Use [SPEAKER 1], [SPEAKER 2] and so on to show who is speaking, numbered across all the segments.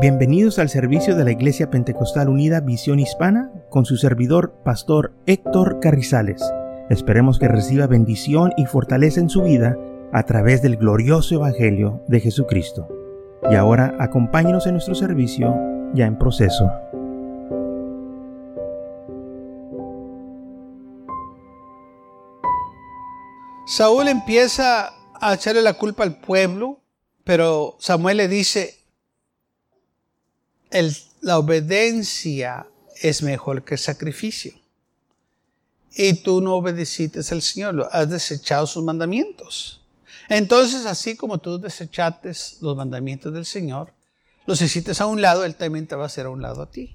[SPEAKER 1] Bienvenidos al servicio de la Iglesia Pentecostal Unida Visión Hispana con su servidor, Pastor Héctor Carrizales. Esperemos que reciba bendición y fortaleza en su vida a través del glorioso Evangelio de Jesucristo. Y ahora acompáñenos en nuestro servicio ya en proceso.
[SPEAKER 2] Saúl empieza a echarle la culpa al pueblo, pero Samuel le dice, la obediencia es mejor que el sacrificio. Y tú no obedeciste al Señor, has desechado sus mandamientos. Entonces, así como tú desechaste los mandamientos del Señor, los hiciste a un lado, Él también te va a hacer a un lado a ti.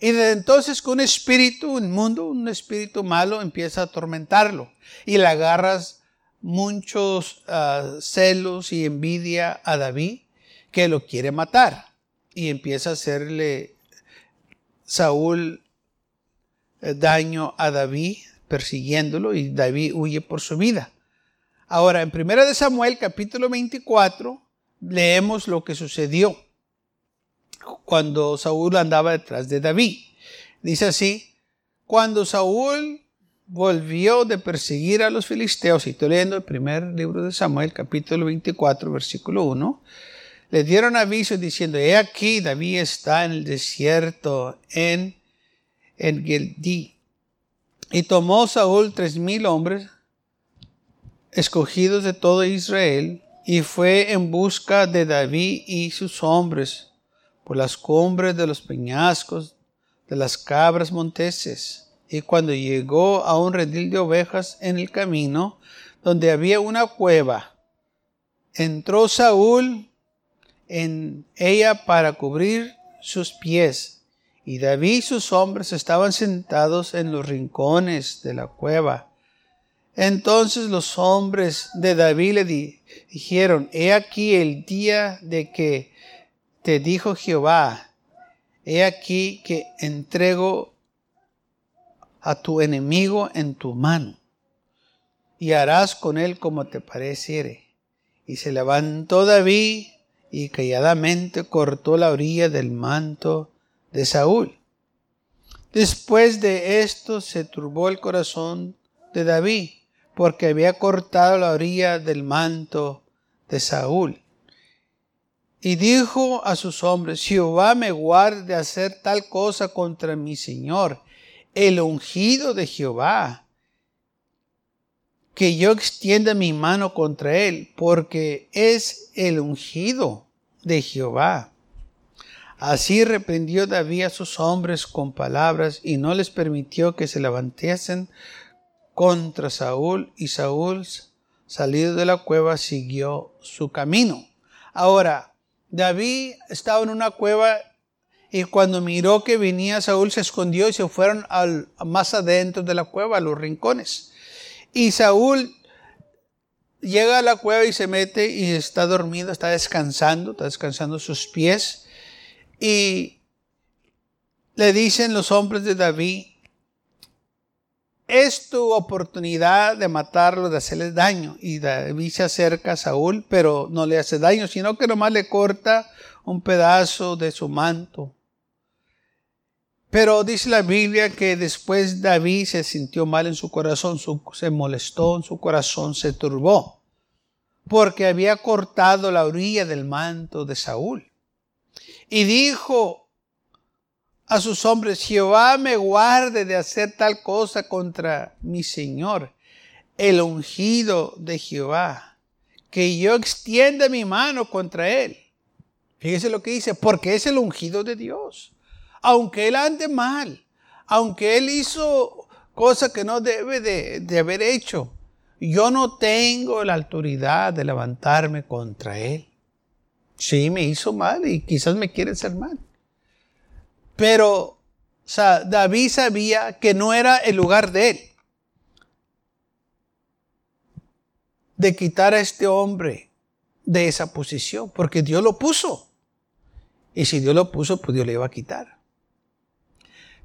[SPEAKER 2] Y desde entonces con un espíritu inmundo, un espíritu malo, empieza a atormentarlo. Y le agarras muchos ah, celos y envidia a David, que lo quiere matar y empieza a hacerle Saúl eh, daño a David, persiguiéndolo, y David huye por su vida. Ahora, en 1 de Samuel, capítulo 24, leemos lo que sucedió cuando Saúl andaba detrás de David. Dice así, cuando Saúl volvió de perseguir a los filisteos, y estoy leyendo el primer libro de Samuel, capítulo 24, versículo 1, le dieron aviso diciendo, he aquí, David está en el desierto, en, en Gildí. Y tomó Saúl tres mil hombres, escogidos de todo Israel, y fue en busca de David y sus hombres por las cumbres de los peñascos, de las cabras monteses. Y cuando llegó a un redil de ovejas en el camino, donde había una cueva, entró Saúl en ella para cubrir sus pies. Y David y sus hombres estaban sentados en los rincones de la cueva. Entonces los hombres de David le dijeron, he aquí el día de que te dijo Jehová, he aquí que entrego a tu enemigo en tu mano, y harás con él como te pareciere. Y se levantó David y calladamente cortó la orilla del manto de Saúl. Después de esto se turbó el corazón de David, porque había cortado la orilla del manto de Saúl. Y dijo a sus hombres, Jehová me guarde de hacer tal cosa contra mi Señor, el ungido de Jehová, que yo extienda mi mano contra él, porque es el ungido de Jehová. Así reprendió David a sus hombres con palabras y no les permitió que se levantasen contra Saúl y Saúl, salido de la cueva, siguió su camino. Ahora, David estaba en una cueva y cuando miró que venía Saúl se escondió y se fueron más adentro de la cueva, a los rincones. Y Saúl llega a la cueva y se mete y está dormido, está descansando, está descansando sus pies. Y le dicen los hombres de David, es tu oportunidad de matarlo, de hacerle daño. Y David se acerca a Saúl, pero no le hace daño, sino que nomás le corta un pedazo de su manto. Pero dice la Biblia que después David se sintió mal en su corazón, se molestó en su corazón, se turbó, porque había cortado la orilla del manto de Saúl. Y dijo a sus hombres, Jehová me guarde de hacer tal cosa contra mi Señor, el ungido de Jehová, que yo extienda mi mano contra él. Fíjese lo que dice, porque es el ungido de Dios aunque él ande mal, aunque él hizo cosas que no debe de, haber hecho, yo no tengo la autoridad de levantarme contra él. Sí, me hizo mal y quizás me quiere hacer mal. Pero David sabía que no era el lugar de él. De quitar a este hombre de esa posición, porque Dios lo puso. Y si Dios lo puso, pues Dios le iba a quitar.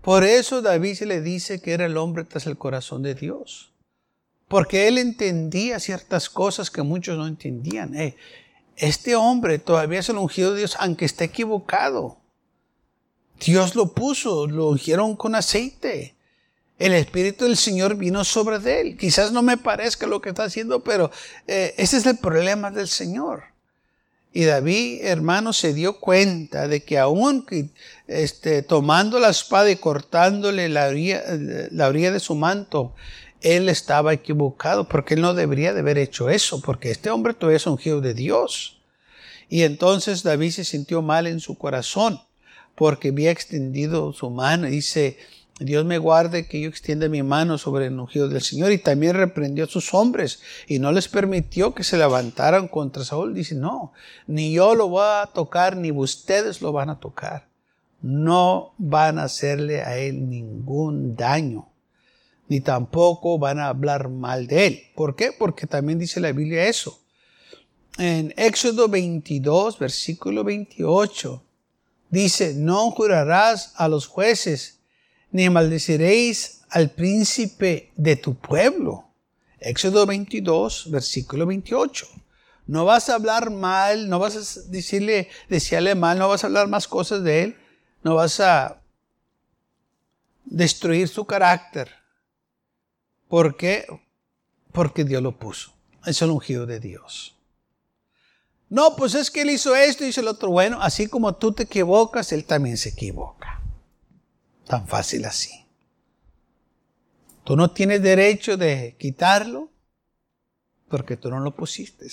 [SPEAKER 2] Por eso David se le dice que era el hombre tras el corazón de Dios. Porque él entendía ciertas cosas que muchos no entendían. Eh, este hombre todavía es el ungido de Dios, aunque esté equivocado. Dios lo puso, lo ungieron con aceite. El Espíritu del Señor vino sobre él. Quizás no me parezca lo que está haciendo, pero eh, ese es el problema del Señor. Y David, hermano, se dio cuenta de que aún este, tomando la espada y cortándole la orilla, la orilla de su manto, él estaba equivocado, porque él no debería de haber hecho eso, porque este hombre todavía es ungido de Dios. Y entonces David se sintió mal en su corazón, porque había extendido su mano. Dice, Dios me guarde que yo extienda mi mano sobre el ungido del Señor y también reprendió a sus hombres y no les permitió que se levantaran contra Saúl. Dice, no, ni yo lo voy a tocar, ni ustedes lo van a tocar. No van a hacerle a él ningún daño, ni tampoco van a hablar mal de él. ¿Por qué? Porque también dice la Biblia eso. En Éxodo 22, versículo 28, dice, no jurarás a los jueces ni maldeciréis al príncipe de tu pueblo. Éxodo 22, versículo 28. No vas a hablar mal, no vas a decirle, decirle mal, no vas a hablar más cosas de él, no vas a destruir su carácter. ¿Por qué? Porque Dios lo puso. Es el ungido de Dios. No, pues es que él hizo esto y hizo el otro. Bueno, así como tú te equivocas, él también se equivoca. Tan fácil así. Tú no tienes derecho de quitarlo porque tú no lo pusiste.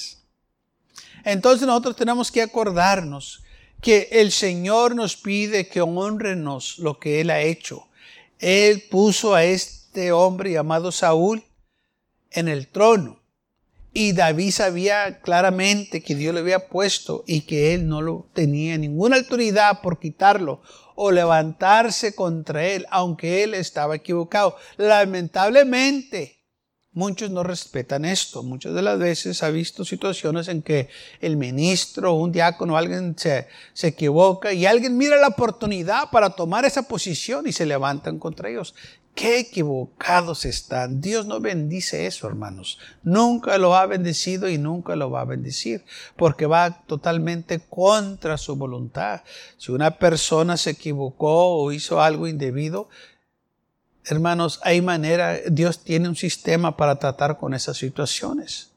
[SPEAKER 2] Entonces nosotros tenemos que acordarnos que el Señor nos pide que honrenos lo que Él ha hecho. Él puso a este hombre llamado Saúl en el trono. Y David sabía claramente que Dios le había puesto y que él no lo tenía ninguna autoridad por quitarlo o levantarse contra él, aunque él estaba equivocado. Lamentablemente, muchos no respetan esto. Muchas de las veces ha visto situaciones en que el ministro, un diácono, alguien se, se equivoca y alguien mira la oportunidad para tomar esa posición y se levantan contra ellos. Qué equivocados están. Dios no bendice eso, hermanos. Nunca lo ha bendecido y nunca lo va a bendecir, porque va totalmente contra su voluntad. Si una persona se equivocó o hizo algo indebido, hermanos, hay manera, Dios tiene un sistema para tratar con esas situaciones.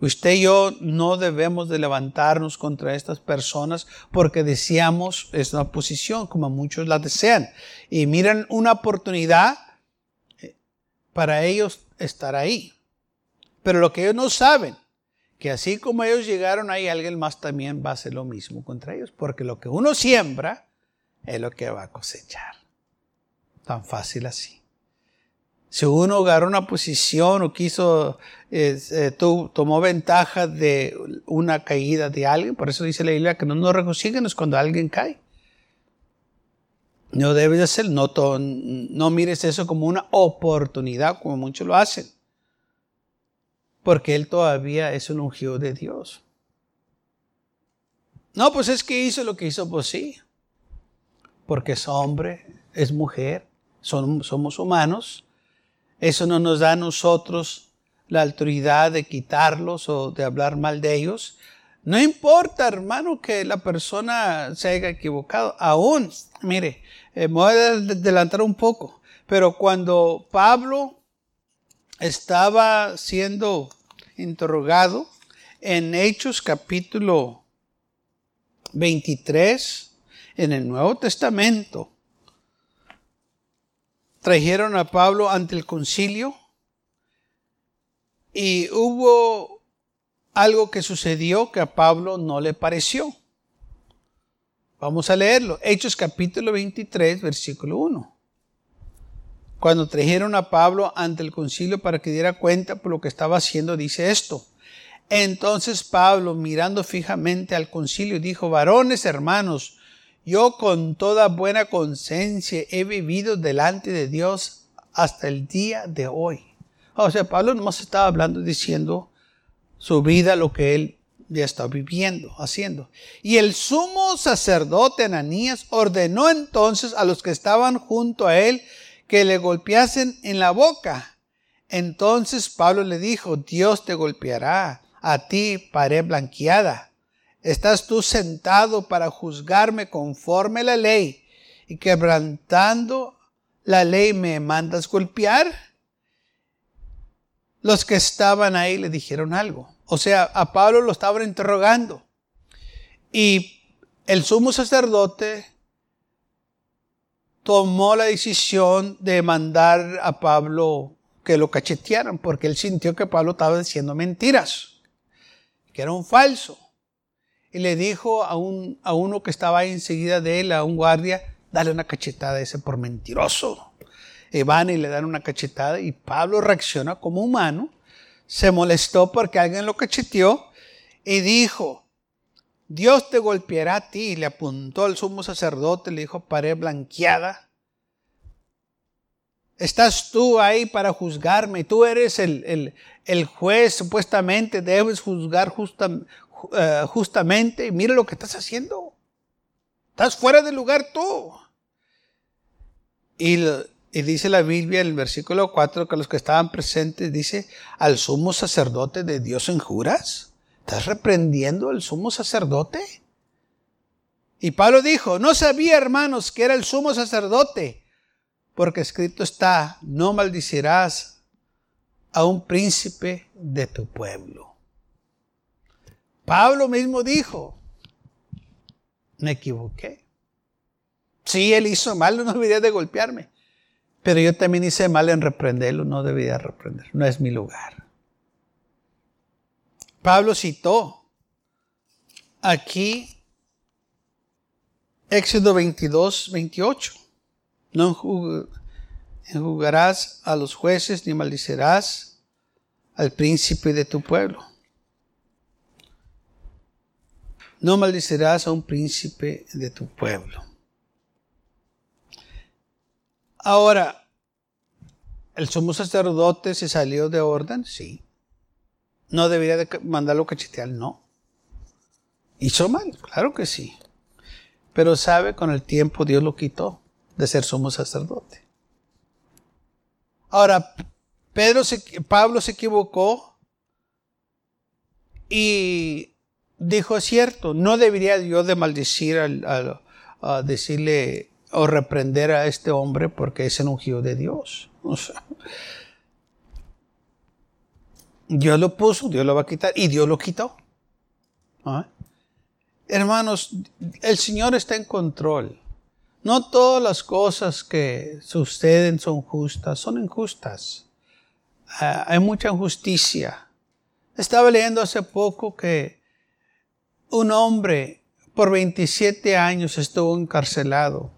[SPEAKER 2] Usted y yo no debemos de levantarnos contra estas personas porque deseamos esa posición, como muchos la desean. Y miran una oportunidad eh, para ellos estar ahí. Pero lo que ellos no saben, que así como ellos llegaron ahí, alguien más también va a hacer lo mismo contra ellos. Porque lo que uno siembra es lo que va a cosechar. Tan fácil así. Si uno agarró una posición o quiso, eh, tomó ventaja de una caída de alguien, por eso dice la Biblia que no nos regocijemos cuando alguien cae. No debes hacer, no, no mires eso como una oportunidad, como muchos lo hacen. Porque él todavía es un ungido de Dios. No, pues es que hizo lo que hizo, pues sí. Porque es hombre, es mujer, son, somos humanos eso no nos da a nosotros la autoridad de quitarlos o de hablar mal de ellos. No importa, hermano, que la persona se haya equivocado. Aún, mire, eh, me voy a adelantar un poco, pero cuando Pablo estaba siendo interrogado en Hechos capítulo 23, en el Nuevo Testamento, trajeron a Pablo ante el concilio y hubo algo que sucedió que a Pablo no le pareció. Vamos a leerlo. Hechos capítulo 23, versículo 1. Cuando trajeron a Pablo ante el concilio para que diera cuenta por lo que estaba haciendo, dice esto. Entonces Pablo, mirando fijamente al concilio, dijo, varones hermanos, yo con toda buena conciencia he vivido delante de Dios hasta el día de hoy. O sea, Pablo nos estaba hablando diciendo su vida, lo que él ya está viviendo, haciendo. Y el sumo sacerdote Ananías ordenó entonces a los que estaban junto a él que le golpeasen en la boca. Entonces Pablo le dijo, Dios te golpeará, a ti pared blanqueada. ¿Estás tú sentado para juzgarme conforme la ley y quebrantando la ley me mandas golpear? Los que estaban ahí le dijeron algo. O sea, a Pablo lo estaban interrogando. Y el sumo sacerdote tomó la decisión de mandar a Pablo que lo cachetearan, porque él sintió que Pablo estaba diciendo mentiras, que era un falso. Y le dijo a, un, a uno que estaba ahí enseguida de él, a un guardia, dale una cachetada a ese por mentiroso. Y van y le dan una cachetada y Pablo reacciona como humano, se molestó porque alguien lo cacheteó y dijo, Dios te golpeará a ti. Le apuntó al sumo sacerdote, le dijo, pared blanqueada. Estás tú ahí para juzgarme. Tú eres el, juez, supuestamente debes juzgar eh, justamente. Mira lo que estás haciendo. Estás fuera de lugar tú. Y, y dice la Biblia en el versículo 4 que los que estaban presentes dice, al sumo sacerdote de Dios en juras. ¿Estás reprendiendo al sumo sacerdote? Y Pablo dijo, no sabía, hermanos, que era el sumo sacerdote, porque escrito está, no maldicirás a un príncipe de tu pueblo. Pablo mismo dijo, me equivoqué. Sí, él hizo mal, no debería de golpearme. Pero yo también hice mal en reprenderlo, no debía reprender, no es mi lugar. Pablo citó aquí Éxodo 22, 28. No enjugarás a los jueces ni maldicirás al príncipe de tu pueblo. No maldicirás a un príncipe de tu pueblo. Ahora, ¿el sumo sacerdote se salió de orden? Sí. ¿No debería de mandarlo cachetear? No. ¿Hizo mal? Claro que sí. Pero sabe, con el tiempo Dios lo quitó de ser sumo sacerdote. Ahora, Pedro Pablo se equivocó y dijo, es cierto, no debería yo de maldecir, al, a decirle o reprender a este hombre porque es el ungido de Dios. Dios lo puso, Dios lo va a quitar y Dios lo quitó. ¿Ah? Hermanos, el Señor está en control. No todas las cosas que suceden son justas, son injustas. Ah, hay mucha injusticia. Estaba leyendo hace poco que un hombre por 27 años estuvo encarcelado.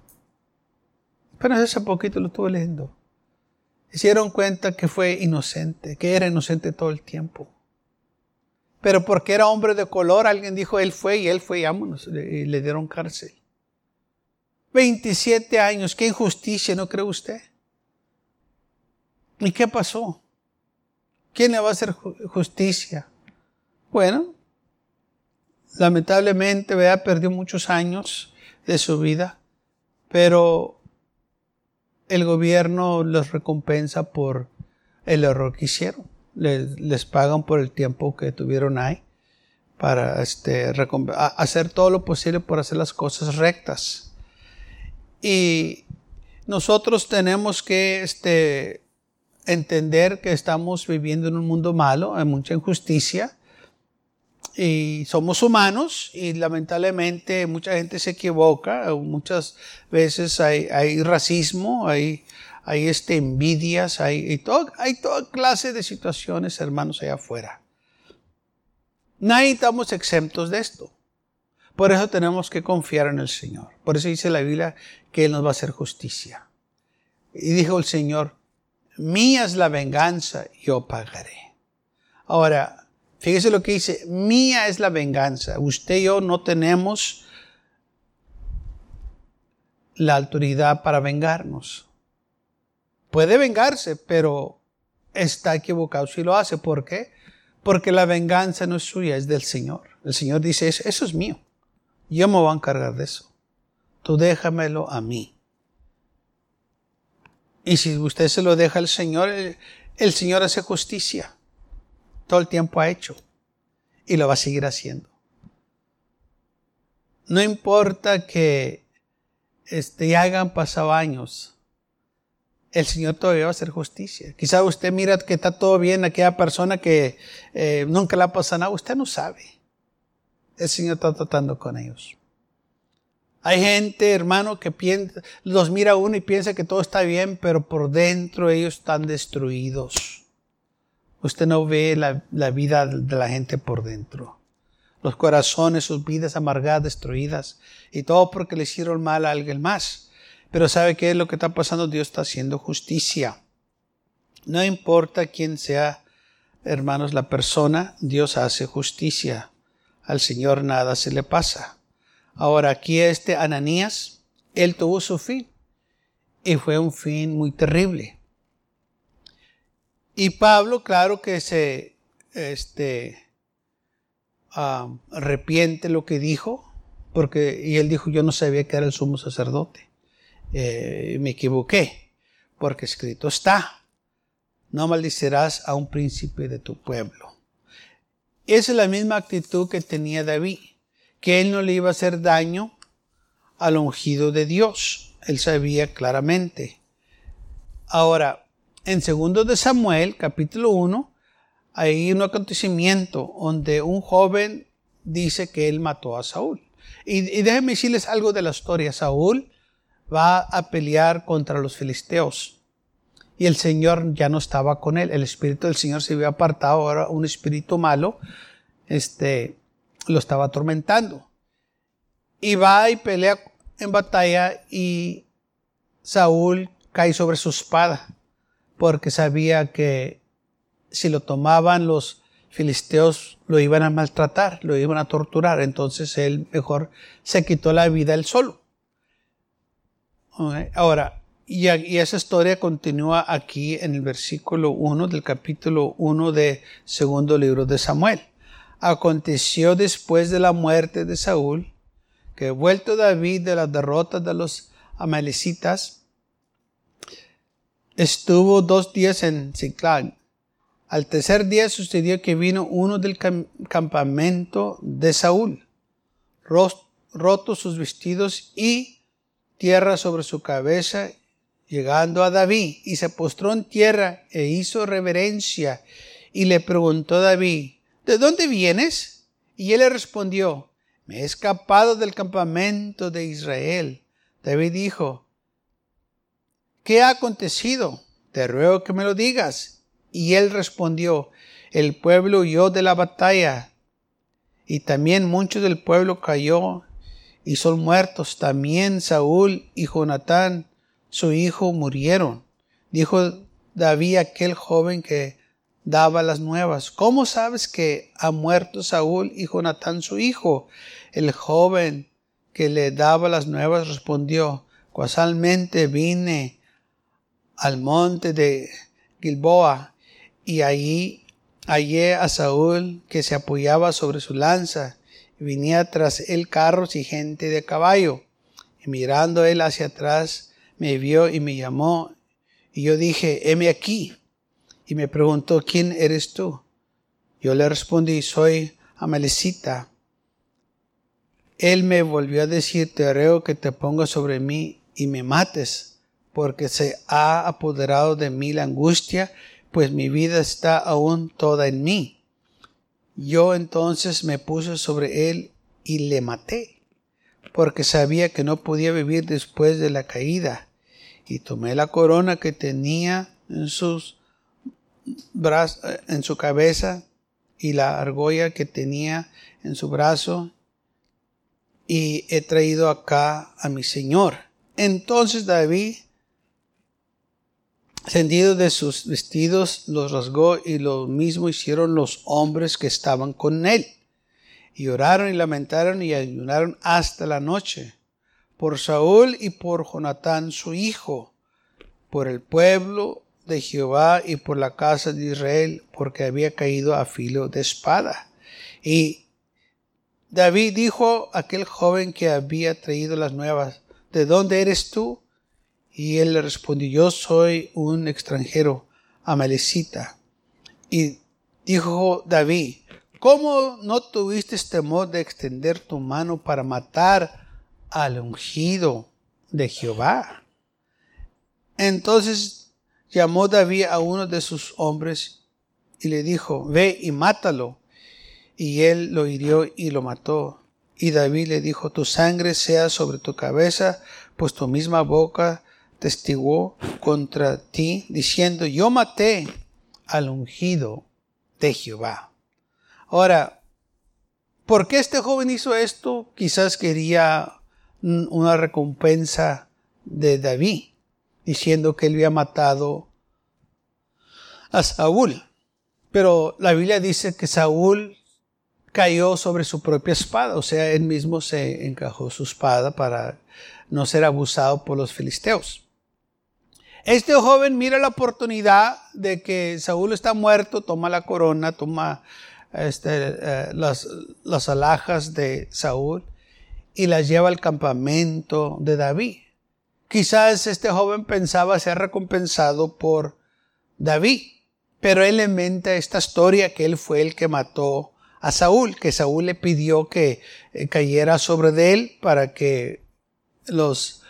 [SPEAKER 2] Pero hace poquito lo estuve leyendo hicieron cuenta que fue inocente, que era inocente todo el tiempo. Pero porque era hombre de color, alguien dijo, él fue y él fue y vámonos, y le dieron cárcel. 27 años, qué injusticia, ¿no cree usted? ¿Y qué pasó? ¿Quién le va a hacer justicia? Bueno, lamentablemente, vea, perdió muchos años de su vida, pero el gobierno los recompensa por el error que hicieron. Les, pagan por el tiempo que tuvieron ahí para este, hacer todo lo posible por hacer las cosas rectas. Y nosotros tenemos que este, entender que estamos viviendo en un mundo malo, hay mucha injusticia, y somos humanos y lamentablemente mucha gente se equivoca, muchas veces hay, hay racismo, hay, hay este, envidias, hay, todo, hay toda clase de situaciones, hermanos, allá afuera. Nadie estamos exentos de esto. Por eso tenemos que confiar en el Señor. Por eso dice la Biblia que Él nos va a hacer justicia. Y dijo el Señor, mía es la venganza, yo pagaré. Ahora, Fíjese lo que dice, mía es la venganza. Usted y yo no tenemos la autoridad para vengarnos. Puede vengarse, pero está equivocado si lo hace. ¿Por qué? Porque la venganza no es suya, es del Señor. El Señor dice, eso es mío. Yo me voy a encargar de eso. Tú déjamelo a mí. Y si usted se lo deja al Señor, el Señor hace justicia todo el tiempo ha hecho y lo va a seguir haciendo. no importa que este, ya hayan pasado años, el Señor todavía va a hacer justicia. Quizá usted mira que está todo bien, aquella persona que eh, nunca le ha pasado nada, usted no sabe. El Señor está tratando con ellos. Hay gente, hermano, que piensa, los mira uno y piensa que todo está bien, pero por dentro ellos están destruidos. Usted no ve la, la vida de la gente por dentro. Los corazones, sus vidas amargadas, destruidas. Y todo porque le hicieron mal a alguien más. Pero ¿sabe qué es lo que está pasando? Dios está haciendo justicia. No importa quién sea, hermanos, la persona, Dios hace justicia. Al Señor nada se le pasa. Ahora aquí este Ananías, él tuvo su fin. Y fue un fin muy terrible. Y Pablo, claro que se este, arrepiente lo que dijo, porque, y él dijo, yo no sabía que era el sumo sacerdote. Eh, me equivoqué, porque escrito está, no maldicerás a un príncipe de tu pueblo. Esa es la misma actitud que tenía David, que él no le iba a hacer daño al ungido de Dios. Él sabía claramente. Ahora, en segundo de Samuel, capítulo 1, hay un acontecimiento donde un joven dice que él mató a Saúl. Y, y déjenme decirles algo de la historia. Saúl va a pelear contra los filisteos. Y el Señor ya no estaba con él. El Espíritu del Señor se había apartado. Ahora un espíritu malo este, lo estaba atormentando. Y va y pelea en batalla y Saúl cae sobre su espada porque sabía que si lo tomaban los filisteos lo iban a maltratar, lo iban a torturar. Entonces él mejor se quitó la vida él solo. Ahora, y, esa historia continúa aquí en el versículo 1 del capítulo 1 de segundo libro de Samuel. Aconteció después de la muerte de Saúl que vuelto David de la derrota de los amalecitas, estuvo dos días en Ziklag. Al tercer día sucedió que vino uno del campamento de Saúl, roto sus vestidos y tierra sobre su cabeza, llegando a David, y se postró en tierra e hizo reverencia, y le preguntó David, ¿de dónde vienes? Y él le respondió, me he escapado del campamento de Israel. David dijo, ¿qué ha acontecido? Te ruego que me lo digas. Y él respondió, el pueblo huyó de la batalla, y también mucho del pueblo cayó y son muertos. También Saúl y Jonatán, su hijo, murieron. Dijo David aquel joven que daba las nuevas. ¿Cómo sabes que ha muerto Saúl y Jonatán su hijo? El joven que le daba las nuevas respondió, casualmente vine al monte de Gilboa y allí hallé a Saúl que se apoyaba sobre su lanza venía tras él carros y gente de caballo. Y mirando él hacia atrás, me vio y me llamó. Y yo dije, heme aquí. Y me preguntó, ¿quién eres tú? Yo le respondí, soy Amalecita. Él me volvió a decir, te ruego que te pongas sobre mí y me mates, porque se ha apoderado de mí la angustia, pues mi vida está aún toda en mí. Yo entonces me puse sobre él y le maté, porque sabía que no podía vivir después de la caída. Y tomé la corona que tenía en sus brazos, en su cabeza y la argolla que tenía en su brazo y he traído acá a mi señor. Entonces David Cendido de sus vestidos, los rasgó y lo mismo hicieron los hombres que estaban con él. Y oraron y lamentaron y ayunaron hasta la noche, por Saúl y por Jonatán su hijo, por el pueblo de Jehová y por la casa de Israel, porque había caído a filo de espada. Y David dijo a aquel joven que había traído las nuevas, ¿de dónde eres tú? Y él le respondió, yo soy un extranjero, amalecita. Y dijo David, ¿cómo no tuviste temor de extender tu mano para matar al ungido de Jehová? Entonces llamó David a uno de sus hombres y le dijo, ve y mátalo. Y él lo hirió y lo mató. Y David le dijo, tu sangre sea sobre tu cabeza, pues tu misma boca testiguó contra ti, diciendo, yo maté al ungido de Jehová. Ahora, ¿por qué este joven hizo esto? Quizás quería una recompensa de David, diciendo que él había matado a Saúl. Pero la Biblia dice que Saúl cayó sobre su propia espada, o sea, él mismo se encajó su espada para no ser abusado por los filisteos. Este joven mira la oportunidad de que Saúl está muerto, toma la corona, toma este, eh, las, alhajas de Saúl y las lleva al campamento de David. Quizás este joven pensaba ser recompensado por David, pero él inventa esta historia que él fue el que mató a Saúl, que Saúl le pidió que eh, cayera sobre de él para que los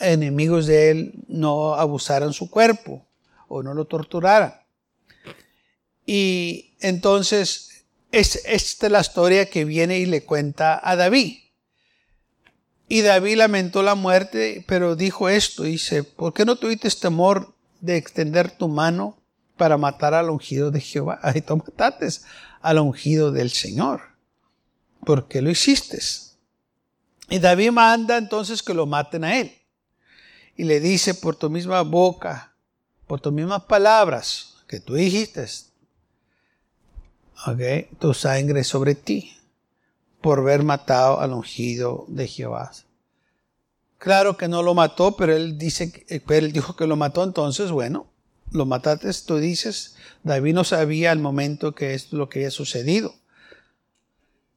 [SPEAKER 2] enemigos de él no abusaran su cuerpo o no lo torturaran. Y entonces es esta es la historia que viene y le cuenta a David. Y David lamentó la muerte, pero dijo esto, dice, ¿por qué no tuviste temor de extender tu mano para matar al ungido de Jehová. Ahí tú al ungido del Señor. ¿Por qué lo hiciste? Y David manda entonces que lo maten a él. Y le dice, por tu misma boca, por tus mismas palabras que tú dijiste, tu sangre sobre ti, por haber matado al ungido de Jehová. Claro que no lo mató, pero él dice, pero él dijo que lo mató, entonces, bueno, lo mataste, tú dices, David no sabía al momento que es lo que había sucedido.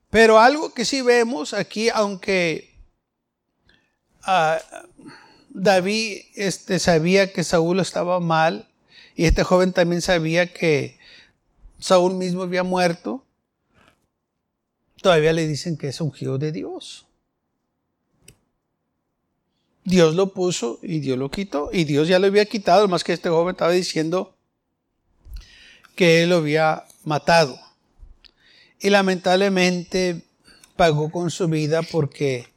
[SPEAKER 2] Pero algo que sí vemos aquí, aunque ah, David este, sabía que Saúl estaba mal, y este joven también sabía que Saúl mismo había muerto, todavía le dicen que es ungido de Dios. Dios lo puso y Dios lo quitó. Y Dios ya lo había quitado, más que este joven estaba diciendo que él lo había matado. Y lamentablemente pagó con su vida porque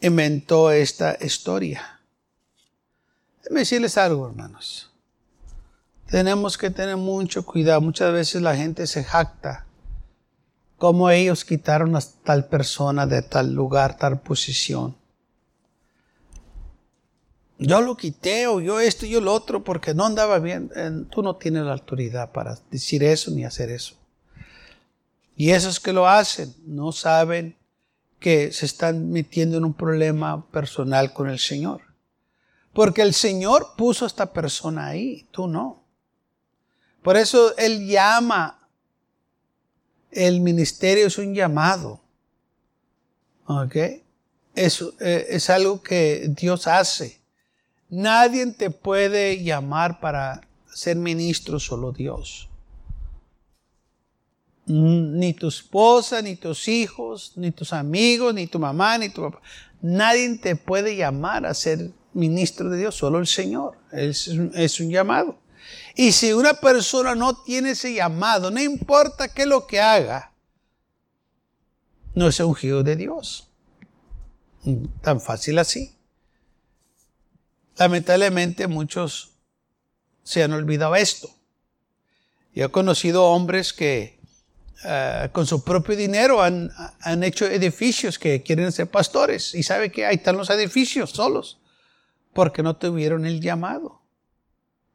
[SPEAKER 2] inventó esta historia. Déjenme decirles algo, hermanos. Tenemos que tener mucho cuidado. Muchas veces la gente se jacta como ellos quitaron a tal persona de tal lugar, tal posición yo lo quité o yo esto y yo lo otro porque no andaba bien. Tú no tienes la autoridad para decir eso ni hacer eso. Y esos que lo hacen no saben que se están metiendo en un problema personal con el Señor. Porque el Señor puso a esta persona ahí, tú no. Por eso Él llama, el ministerio es un llamado. ¿Ok? Eso eh, es algo que Dios hace. Nadie te puede llamar para ser ministro, solo Dios. Ni tu esposa, ni tus hijos, ni tus amigos, ni tu mamá, ni tu papá. Nadie te puede llamar a ser ministro de Dios, solo el Señor. Es es un llamado. Y si una persona no tiene ese llamado, no importa qué es lo que haga, no es ungido de Dios. Tan fácil así. Lamentablemente muchos se han olvidado esto. Yo he conocido hombres que eh, con su propio dinero han, han, hecho edificios que quieren ser pastores y sabe que ahí están los edificios solos porque no tuvieron el llamado.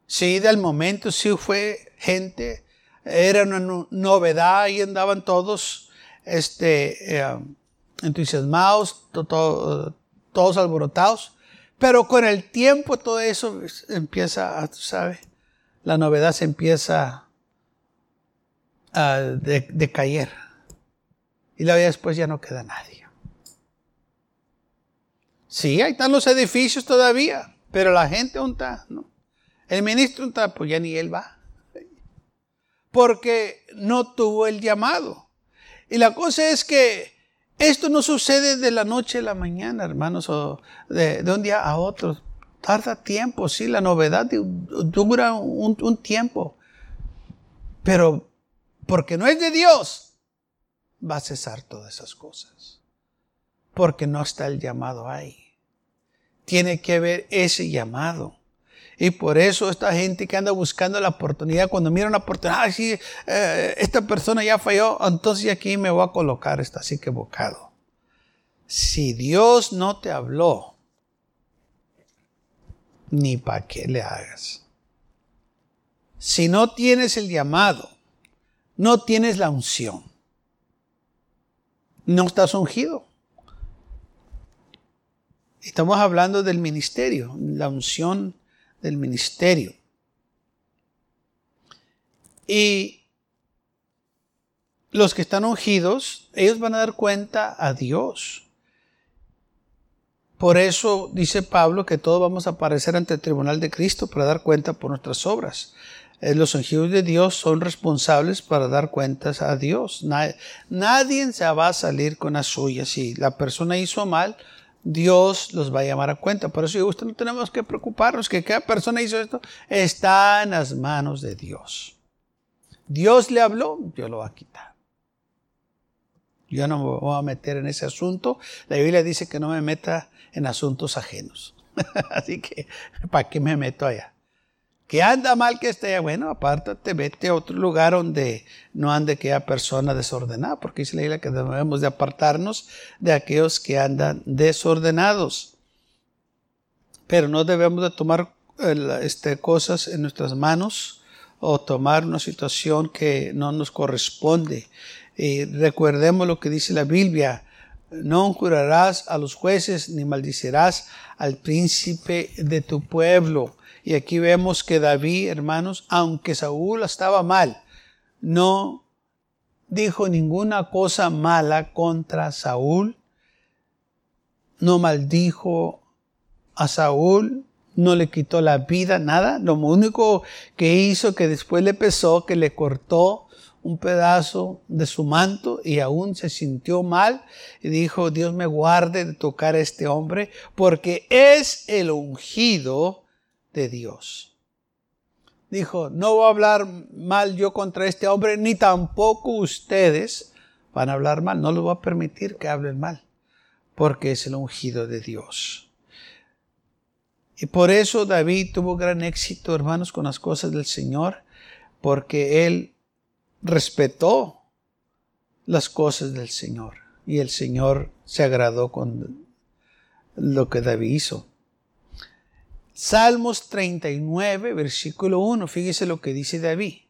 [SPEAKER 2] Sí, del momento sí fue gente, era una novedad y andaban todos este, eh, entusiasmados, todos alborotados pero con el tiempo todo eso empieza, tú sabes, la novedad se empieza a decaer. Y luego después ya no queda nadie. Sí, ahí están los edificios todavía, pero la gente ¿dónde está? ¿no? El ministro está, pues ya ni él va. porque no tuvo el llamado. Y la cosa es que esto no sucede de la noche a la mañana, hermanos, o de, un día a otro. Tarda tiempo, sí, la novedad dura un tiempo. Pero porque no es de Dios, va a cesar todas esas cosas. Porque no está el llamado ahí. Tiene que haber ese llamado. Y por eso esta gente que anda buscando la oportunidad, cuando mira una oportunidad, ah, sí, eh, esta persona ya falló, entonces aquí me voy a colocar, estás equivocado. Si Dios no te habló, ni para qué le hagas. Si no tienes el llamado, no tienes la unción, no estás ungido. Estamos hablando del ministerio, la unción del ministerio. Y los que están ungidos, ellos van a dar cuenta a Dios. Por eso dice Pablo que todos vamos a aparecer ante el tribunal de Cristo para dar cuenta por nuestras obras. Eh, los ungidos de Dios son responsables para dar cuentas a Dios. Nadie, se va a salir con la suya. Si la persona hizo mal, Dios los va a llamar a cuenta. Por eso usted no tenemos que preocuparnos que cada persona hizo esto. Está en las manos de Dios. Dios le habló, Dios lo va a quitar. Yo no me voy a meter en ese asunto. La Biblia dice que no me meta en asuntos ajenos. Así que, ¿para qué me meto allá? Que anda mal que esté, bueno, apártate, vete a otro lugar donde no ande aquella persona desordenada, porque dice la Biblia que debemos de apartarnos de aquellos que andan desordenados. Pero no debemos de tomar este, cosas en nuestras manos o tomar una situación que no nos corresponde. Y recordemos lo que dice la Biblia, no jurarás a los jueces ni maldicirás al príncipe de tu pueblo. Y aquí vemos que David, hermanos, aunque Saúl estaba mal, no dijo ninguna cosa mala contra Saúl, no maldijo a Saúl, no le quitó la vida, nada. Lo único que hizo que después le pesó, que le cortó un pedazo de su manto y aún se sintió mal y dijo, Dios me guarde de tocar a este hombre porque es el ungido de Dios. Dijo, no voy a hablar mal yo contra este hombre, ni tampoco ustedes van a hablar mal. No les voy a permitir que hablen mal, porque es el ungido de Dios. Y por eso David tuvo gran éxito, hermanos, con las cosas del Señor, porque él respetó las cosas del Señor. Y el Señor se agradó con lo que David hizo. Salmos 39, versículo 1. Fíjese lo que dice David.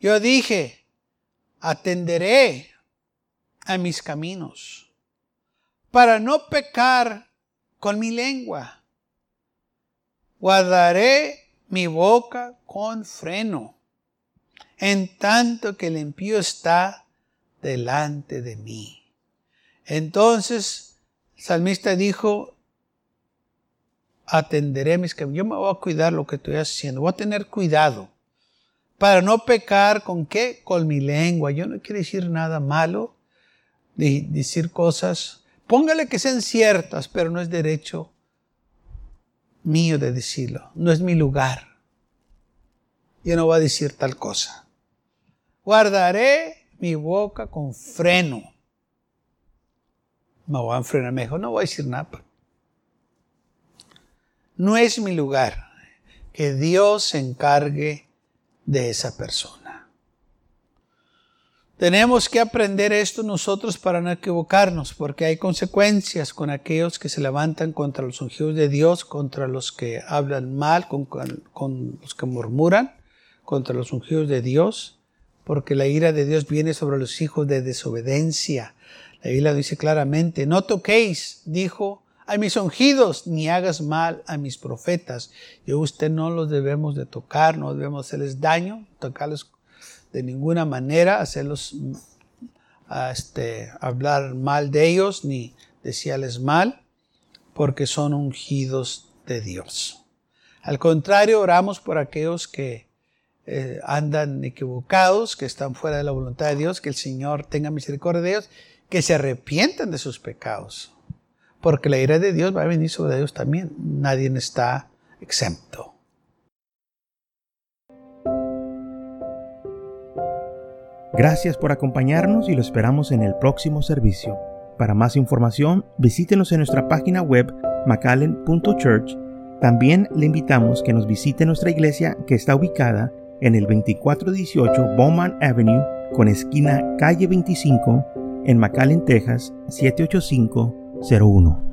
[SPEAKER 2] Yo dije, atenderé a mis caminos para no pecar con mi lengua. Guardaré mi boca con freno, en tanto que el impío está delante de mí. Entonces, el salmista dijo, atenderé mis caminos. Yo me voy a cuidar lo que estoy haciendo. Voy a tener cuidado para no pecar con qué? Con mi lengua. Yo no quiero decir nada malo, de decir cosas. Póngale que sean ciertas, pero no es derecho mío de decirlo. No es mi lugar. Yo no voy a decir tal cosa. Guardaré mi boca con freno. Me voy a enfrenar mejor. No voy a decir nada no es mi lugar. Que Dios se encargue de esa persona. Tenemos que aprender esto nosotros para no equivocarnos, porque hay consecuencias con aquellos que se levantan contra los ungidos de Dios, contra los que hablan mal, con, con los que murmuran, contra los ungidos de Dios, porque la ira de Dios viene sobre los hijos de desobediencia. La Biblia dice claramente, no toquéis, dijo a mis ungidos, ni hagas mal a mis profetas. Y usted no los debemos de tocar, no debemos hacerles daño, tocarlos de ninguna manera, hacerlos, este, hablar mal de ellos, ni decirles mal, porque son ungidos de Dios. Al contrario, oramos por aquellos que eh, andan equivocados, que están fuera de la voluntad de Dios, que el Señor tenga misericordia de ellos, que se arrepientan de sus pecados. Porque la ira de Dios va a venir sobre ellos también. Nadie está exento.
[SPEAKER 1] Gracias por acompañarnos y lo esperamos en el próximo servicio. Para más información, visítenos en nuestra página web macallen.church. También le invitamos que nos visite nuestra iglesia que está ubicada en el 2418 Bowman Avenue con esquina calle 25 en McAllen, Texas 78501.